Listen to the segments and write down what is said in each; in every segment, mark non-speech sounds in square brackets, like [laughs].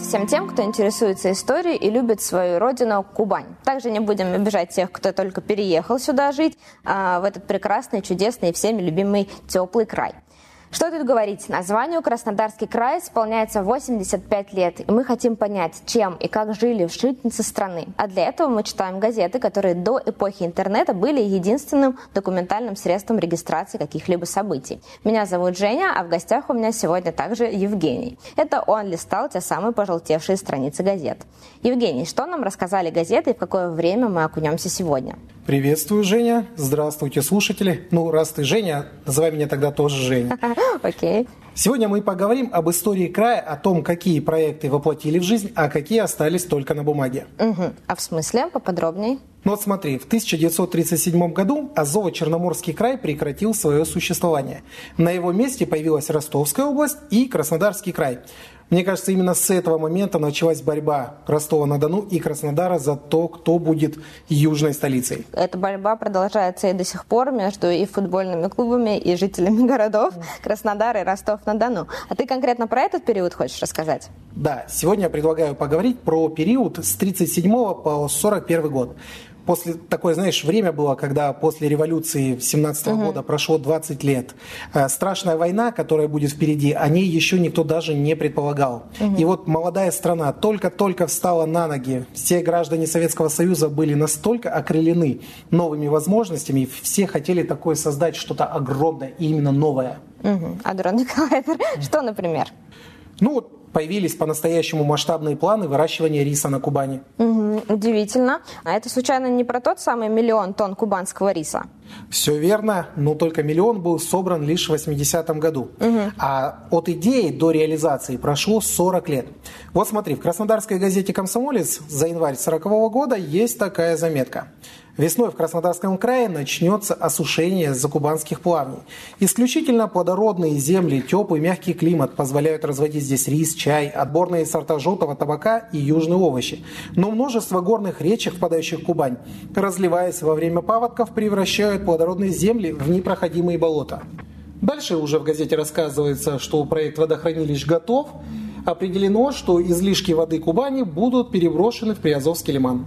привет всем тем, кто интересуется историей и любит свою родину Кубань. Также не будем обижать тех, кто только переехал сюда жить, а, в этот прекрасный, чудесный и всеми любимый теплый край. Что тут говорить? Названию Краснодарский край исполняется 85 лет, и мы хотим понять, чем и как жили жительницы страны. А для этого мы читаем газеты, которые до эпохи интернета были единственным документальным средством регистрации каких-либо событий. Меня зовут Женя, а в гостях у меня сегодня также Евгений. Это он листал те самые пожелтевшие страницы газет. Евгений, что нам рассказали газеты и в какое время мы окунемся сегодня? Приветствую, Женя. Здравствуйте, слушатели. Ну, раз ты Женя, называй меня тогда тоже Женя. [laughs] Окей. Сегодня мы поговорим об истории края, о том, какие проекты воплотили в жизнь, а какие остались только на бумаге. Угу. А в смысле? Поподробнее? Ну вот смотри, в 1937 году Азово-Черноморский край прекратил свое существование. На его месте появилась Ростовская область и Краснодарский край. Мне кажется, именно с этого момента началась борьба Ростова-на-Дону и Краснодара за то, кто будет южной столицей. Эта борьба продолжается и до сих пор между и футбольными клубами, и жителями [laughs] городов Краснодар и Ростов-на-Дону. А ты конкретно про этот период хочешь рассказать? Да, сегодня я предлагаю поговорить про период с 1937 по 1941 год после такое, знаешь, время было, когда после революции 17 -го угу. года прошло 20 лет. Э, страшная война, которая будет впереди, о ней еще никто даже не предполагал. Угу. И вот молодая страна только-только встала на ноги. Все граждане Советского Союза были настолько окрылены новыми возможностями, все хотели такое создать что-то огромное и именно новое. Угу. А коллайдер, что, например? Ну, появились по-настоящему масштабные планы выращивания риса на Кубани. Угу, удивительно. А это случайно не про тот самый миллион тонн кубанского риса? Все верно, но только миллион был собран лишь в 80-м году. Угу. А от идеи до реализации прошло 40 лет. Вот смотри, в Краснодарской газете «Комсомолец» за январь 40 -го года есть такая заметка. Весной в Краснодарском крае начнется осушение закубанских плавней. Исключительно плодородные земли, теплый мягкий климат позволяют разводить здесь рис, чай, отборные сорта желтого табака и южные овощи. Но множество горных речек, впадающих в Кубань, разливаясь во время паводков, превращают плодородные земли в непроходимые болота. Дальше уже в газете рассказывается, что проект водохранилищ готов. Определено, что излишки воды Кубани будут переброшены в Приазовский лиман.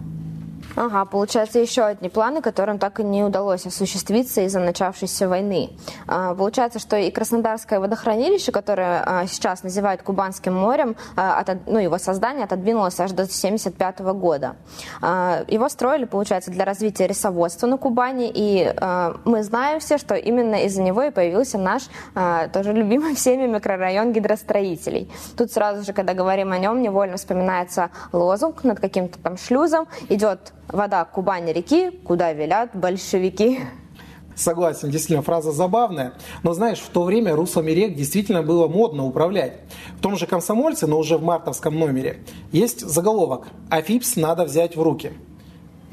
Ага, получается, еще одни планы, которым так и не удалось осуществиться из-за начавшейся войны. А, получается, что и Краснодарское водохранилище, которое а, сейчас называют Кубанским морем, а, ну, его создание отодвинулось аж до 1975 года. Его строили, получается, для развития рисоводства на Кубани, и мы знаем все, что именно из-за него и появился наш тоже любимый всеми микрорайон гидростроителей. Тут сразу же, когда говорим о нем, невольно вспоминается лозунг над каким-то там шлюзом, идет вода Кубани-реки, куда велят большевики. Согласен, действительно, фраза забавная. Но знаешь, в то время руслами рек действительно было модно управлять. В том же «Комсомольце», но уже в мартовском номере, есть заголовок «Афипс надо взять в руки».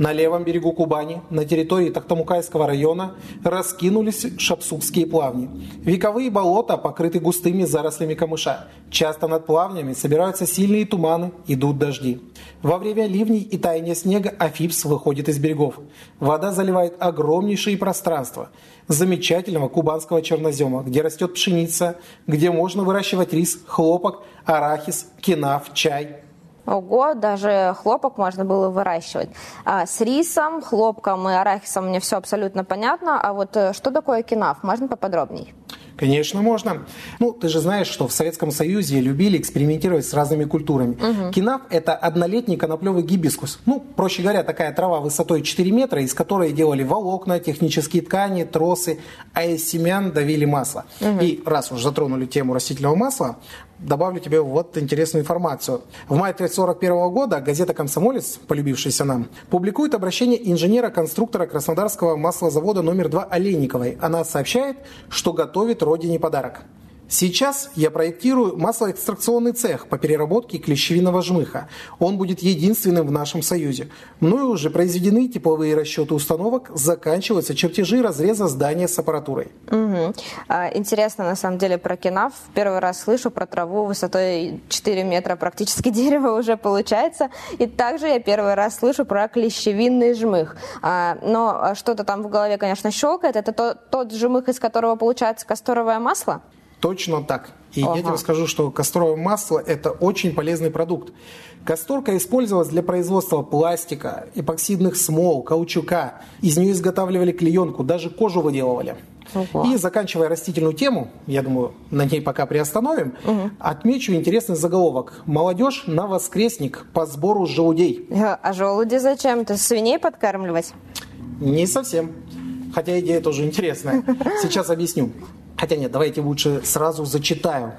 На левом берегу Кубани, на территории Тахтамукайского района, раскинулись шапсугские плавни. Вековые болота покрыты густыми зарослями камыша. Часто над плавнями собираются сильные туманы, идут дожди. Во время ливней и таяния снега Афипс выходит из берегов. Вода заливает огромнейшие пространства замечательного кубанского чернозема, где растет пшеница, где можно выращивать рис, хлопок, арахис, кинаф, чай – Ого, даже хлопок можно было выращивать. А с рисом, хлопком и арахисом мне все абсолютно понятно. А вот э, что такое кинаф? Можно поподробнее? Конечно, можно. Ну, ты же знаешь, что в Советском Союзе любили экспериментировать с разными культурами. Угу. Кинаф – это однолетний коноплевый гибискус. Ну, проще говоря, такая трава высотой 4 метра, из которой делали волокна, технические ткани, тросы, а из семян давили масло. Угу. И раз уж затронули тему растительного масла, добавлю тебе вот интересную информацию. В мае 1941 года газета «Комсомолец», полюбившаяся нам, публикует обращение инженера-конструктора Краснодарского маслозавода номер 2 Олейниковой. Она сообщает, что готовит родине подарок. Сейчас я проектирую маслоэкстракционный цех по переработке клещевиного жмыха. Он будет единственным в нашем Союзе. Мною уже произведены тепловые расчеты установок, заканчиваются чертежи разреза здания с аппаратурой. Угу. Интересно, на самом деле, про кинаф. Первый раз слышу про траву высотой 4 метра, практически [laughs] дерево уже получается. И также я первый раз слышу про клещевинный жмых. А, но что-то там в голове, конечно, щелкает. Это тот жмых, из которого получается касторовое масло? Точно так. И Ага. я тебе скажу, что касторовое масло – это очень полезный продукт. Касторка использовалась для производства пластика, эпоксидных смол, каучука. Из нее изготавливали клеенку, даже кожу выделывали. Ого. И заканчивая растительную тему, я думаю, на ней пока приостановим, отмечу интересный заголовок. «Молодежь на воскресник по сбору желудей». А желуди зачем? Ты свиней подкармливать? Не совсем. Хотя идея тоже интересная. [laughs] Сейчас объясню. Хотя нет, давайте лучше сразу зачитаю.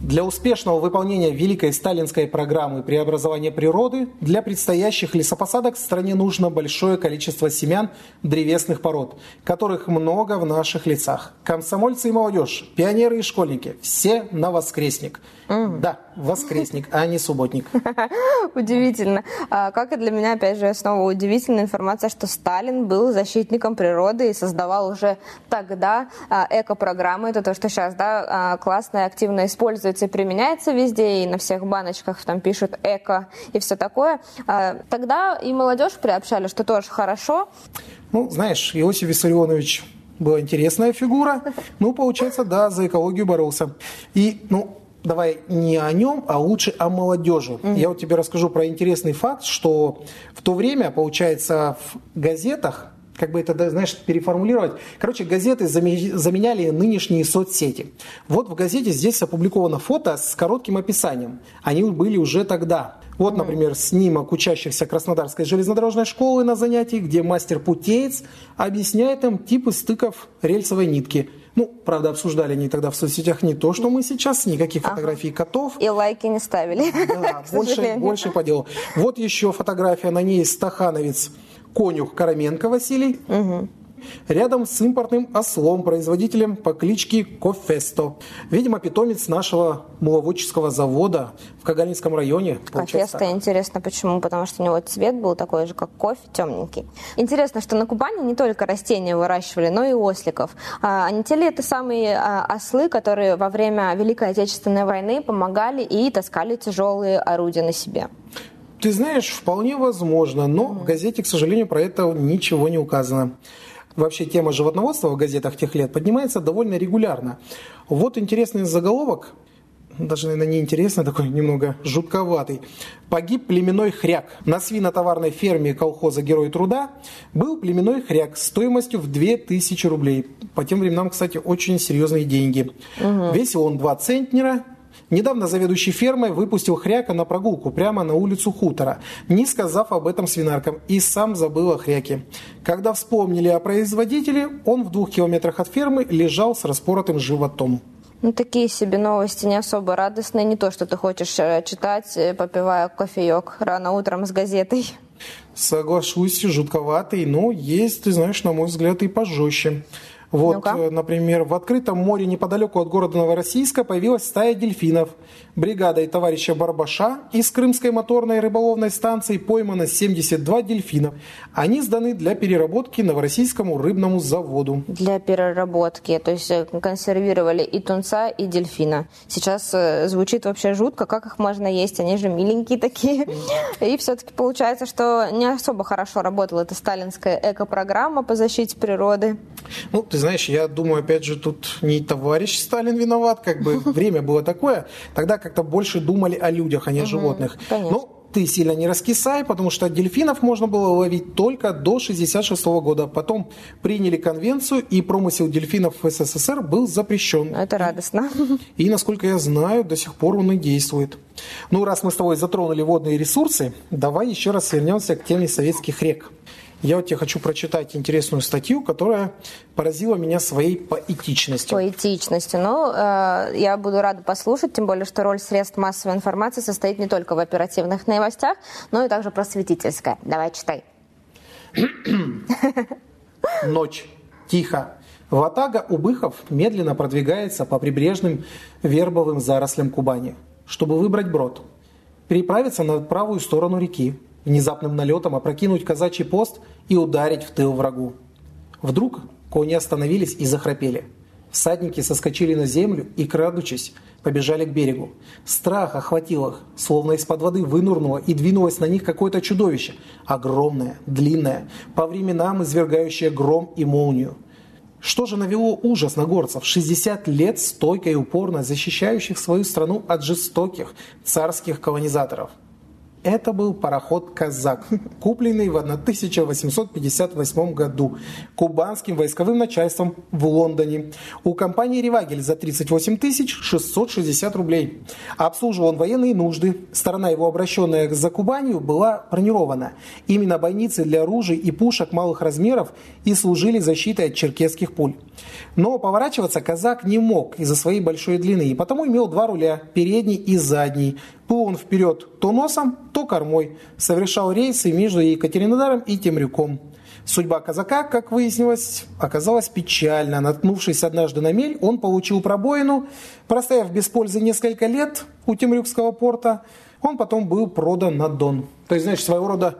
Для успешного выполнения великой сталинской программы преобразования природы для предстоящих лесопосадок в стране нужно большое количество семян древесных пород, которых много в наших лицах. Комсомольцы и молодежь, пионеры и школьники, все на воскресник. Да, воскресник, а не субботник. [laughs] Удивительно. А, Как и для меня, опять же, снова удивительная информация, что Сталин был защитником природы и создавал уже тогда а, эко-программы. Это то, что сейчас да, а, классно и активно используется и применяется везде, и на всех баночках там пишут эко и все такое. А, Тогда и молодежь приобщали, что тоже хорошо. Ну, знаешь, Иосиф Виссарионович была интересная фигура. Ну, получается, да, за экологию боролся. И, ну, давай не о нем, а лучше о молодежи. Я вот тебе расскажу про интересный факт, что в то время, получается, в газетах как бы это, знаешь, переформулировать. Короче, газеты заме- заменяли нынешние соцсети. Вот в газете здесь опубликовано фото с коротким описанием. Они были уже тогда. Вот, например, снимок учащихся Краснодарской железнодорожной школы на занятии, где мастер-путеец объясняет им типы стыков рельсовой нитки. Ну, правда, обсуждали они тогда в соцсетях не то, что мы сейчас, никаких фотографий котов. И лайки не ставили. Да, [laughs] больше, больше по делу. Вот еще фотография, на ней стахановец конюх Караменко Василий. Рядом с импортным ослом, производителем по кличке Кофесто. Видимо, питомец нашего муловодческого завода в Каганинском районе. Кофеста интересно почему, потому что у него цвет был такой же, как кофе, темненький. Интересно, что на Кубани не только растения выращивали, но и осликов. А а не те ли это самые а, ослы, которые во время Великой Отечественной войны помогали и таскали тяжелые орудия на себе? Ты знаешь, вполне возможно, но в газете, к сожалению, про это ничего не указано. Вообще тема животноводства в газетах тех лет поднимается довольно регулярно. Вот интересный заголовок, даже, наверное, не интересный, такой немного жутковатый. Погиб племенной хряк. На свинотоварной ферме колхоза «Герой труда» был племенной хряк стоимостью в 2000 рублей. По тем временам, кстати, очень серьезные деньги. Весил он 2 центнера, Недавно заведующий фермой выпустил хряка на прогулку прямо на улицу хутора, не сказав об этом свинаркам, и сам забыл о хряке. Когда вспомнили о производителе, он в двух километрах от фермы лежал с распоротым животом. Ну, такие себе новости не особо радостные. Не то, что ты хочешь э, читать, э, попивая кофеек рано утром с газетой. Соглашусь, жутковатый, но есть, ты знаешь, на мой взгляд, и пожестче. Вот, э, например, в открытом море неподалеку от города Новороссийска появилась стая дельфинов. Бригадой товарища Барбаша из Крымской моторной рыболовной станции поймано 72 дельфинов. Они сданы для переработки Новороссийскому рыбному заводу. Для переработки. То есть э, консервировали и тунца, и дельфина. Сейчас э, звучит вообще жутко, как их можно есть. Они же миленькие такие. И все-таки получается, что не особо хорошо работала эта сталинская эко-программа по защите природы. Ну, ты знаешь, я думаю, опять же, тут не товарищ Сталин виноват, как бы [laughs] время было такое. Тогда как-то больше думали о людях, а не о животных. Ну, ты сильно не раскисай, потому что дельфинов можно было ловить только до 66 года. Потом приняли конвенцию, и промысел дельфинов в СССР был запрещен. Это радостно. И, насколько я знаю, до сих пор он и действует. Ну, раз мы с тобой затронули водные ресурсы, давай еще раз вернемся к теме советских рек. Я вот тебе хочу прочитать интересную статью, которая поразила меня своей поэтичностью. Поэтичностью. Ну, э, я буду рада послушать, тем более, что роль средств массовой информации состоит не только в оперативных новостях, но и также просветительская. Давай, читай. [coughs] Ночь. Тихо. Ватага Убыхов медленно продвигается по прибрежным вербовым зарослям Кубани, чтобы выбрать брод, переправиться на правую сторону реки, внезапным налетом опрокинуть казачий пост и ударить в тыл врагу. Вдруг кони остановились и захрапели. Всадники соскочили на землю и, крадучись, побежали к берегу. Страх охватил их, словно из-под воды вынурнуло и двинулось на них какое-то чудовище. Огромное, длинное, по временам извергающее гром и молнию. Что же навело ужас на горцев? 60 лет стойко и упорно защищающих свою страну от жестоких царских колонизаторов – это был пароход «Казак», купленный в 1858 году кубанским войсковым начальством в Лондоне у компании «Ревагель» за 38 660 рублей. Обслуживал он военные нужды. Сторона его, обращенная за Кубанью, была бронирована. Именно бойницы для оружия и пушек малых размеров и служили защитой от черкесских пуль. Но поворачиваться казак не мог из-за своей большой длины, и потому имел два руля – передний и задний, Плыл он вперед то носом, то кормой, совершал рейсы между Екатеринодаром и Темрюком. Судьба казака, как выяснилось, оказалась печальна. Наткнувшись однажды на мель, он получил пробоину. Простояв без пользы несколько лет у Темрюкского порта, он потом был продан на Дон. То есть, знаешь, своего рода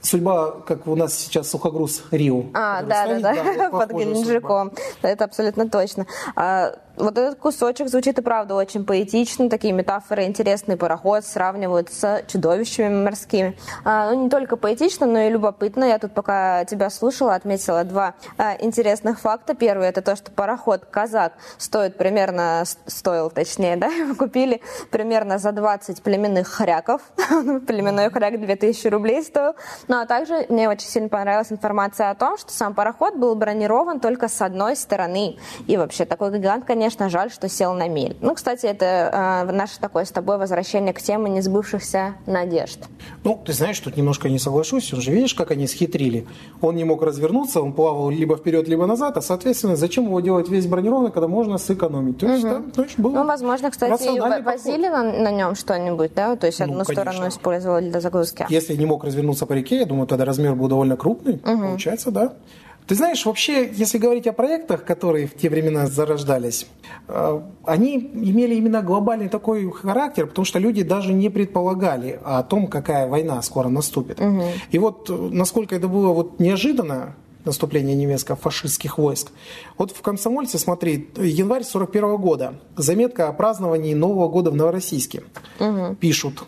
судьба, как у нас сейчас сухогруз Рио. А, да, да, да, да, под Геленджиком. Это абсолютно точно. А, вот этот кусочек звучит и правда очень поэтично, такие метафоры интересный пароход сравнивают с чудовищами морскими. А, ну, не только поэтично, но и любопытно. Я тут пока тебя слушала, отметила два а, интересных факта. Первый это то, что пароход «Казак» стоит примерно, стоил точнее, да, [laughs] купили примерно за 20 племенных хряков. [laughs] Племенной хряк 2000 рублей стоил. Ну а также мне очень сильно понравилась информация о том, что сам пароход был бронирован только с одной стороны. И вообще такой гигант, конечно, жаль, что сел на мель. Ну, кстати, это э, наше такое с тобой возвращение к теме несбывшихся надежд. Ну, ты знаешь, тут немножко не соглашусь. Он же видишь, как они схитрили. Он не мог развернуться, он плавал либо вперед, либо назад, а, соответственно, зачем его делать весь бронированный, когда можно сэкономить? То есть, угу. да, значит, было ну, возможно, кстати, возили на, на нем что-нибудь, да? То есть ну, одну ну, сторону использовали для загрузки. Если не мог развернуться по реке, я думаю, тогда размер был довольно крупный. Угу. Получается, да. Ты знаешь, вообще, если говорить о проектах, которые в те времена зарождались, э, они имели именно глобальный такой характер, потому что люди даже не предполагали о том, какая война скоро наступит. Угу. И вот э, насколько это было вот неожиданно, наступление немецко-фашистских войск. Вот в «Комсомольце», смотри, январь 41 года, заметка о праздновании Нового года в Новороссийске. Угу. Пишут,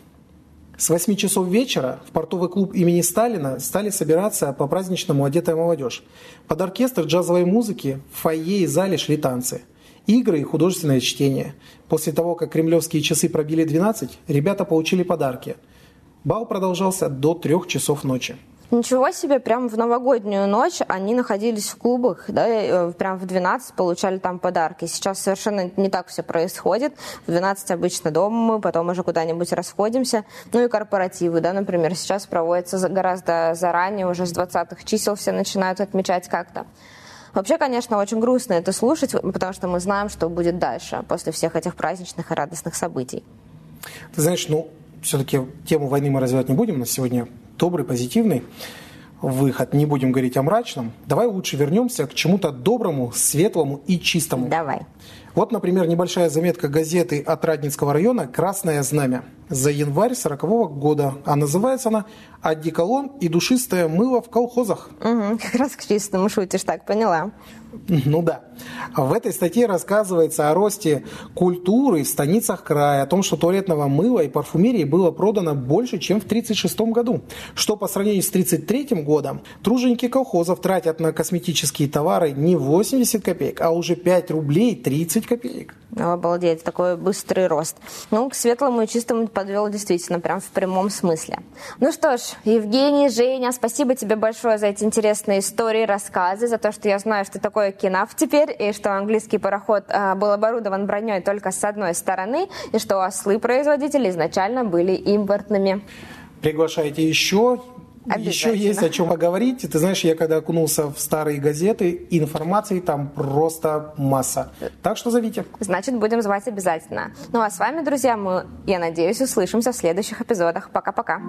с 8 часов вечера в портовый клуб имени Сталина стали собираться по праздничному одетая молодежь. Под оркестр джазовой музыки в фойе и зале шли танцы. Игры и художественное чтение. После того, как кремлевские часы пробили 12, ребята получили подарки. Бал продолжался до трех часов ночи. Ничего себе, прям в новогоднюю ночь они находились в клубах, да, э, прям в 12 получали там подарки. Сейчас совершенно не так все происходит. В 12 обычно дома мы, потом уже куда-нибудь расходимся. Ну и корпоративы, да, например, сейчас проводятся гораздо заранее, уже с 20-х чисел все начинают отмечать как-то. Вообще, конечно, очень грустно это слушать, потому что мы знаем, что будет дальше, после всех этих праздничных и радостных событий. Ты знаешь, ну, все-таки тему войны мы развивать не будем. На сегодня добрый, позитивный выход. Не будем говорить о мрачном. Давай лучше вернемся к чему-то доброму, светлому и чистому. Давай. Вот, например, небольшая заметка газеты от Радницкого района «Красное знамя» за январь 40 -го года. А называется она «Одеколон и душистое мыло в колхозах». Угу, [laughs] как раз к чистому шутишь, так поняла. Ну да. В этой статье рассказывается о росте культуры в станицах края, о том, что туалетного мыла и парфюмерии было продано больше, чем в 1936 году. Что по сравнению с 1933 годом труженики колхозов тратят на косметические товары не 80 копеек, а уже 5 рублей 30 копеек. Обалдеть, такой быстрый рост. Ну, к светлому и чистому подвел действительно, прям в прямом смысле. Ну что ж, Евгений, Женя, спасибо тебе большое за эти интересные истории, рассказы, за то, что я знаю, что такое кинаф теперь, и что английский пароход а, был оборудован броней только с одной стороны, и что ослы производители изначально были импортными. Приглашайте еще. Еще есть о чем поговорить. Ты знаешь, я когда окунулся в старые газеты, информации там просто масса. Так что зовите. Значит, будем звать обязательно. Ну а с вами, друзья, мы, я надеюсь, услышимся в следующих эпизодах. Пока-пока.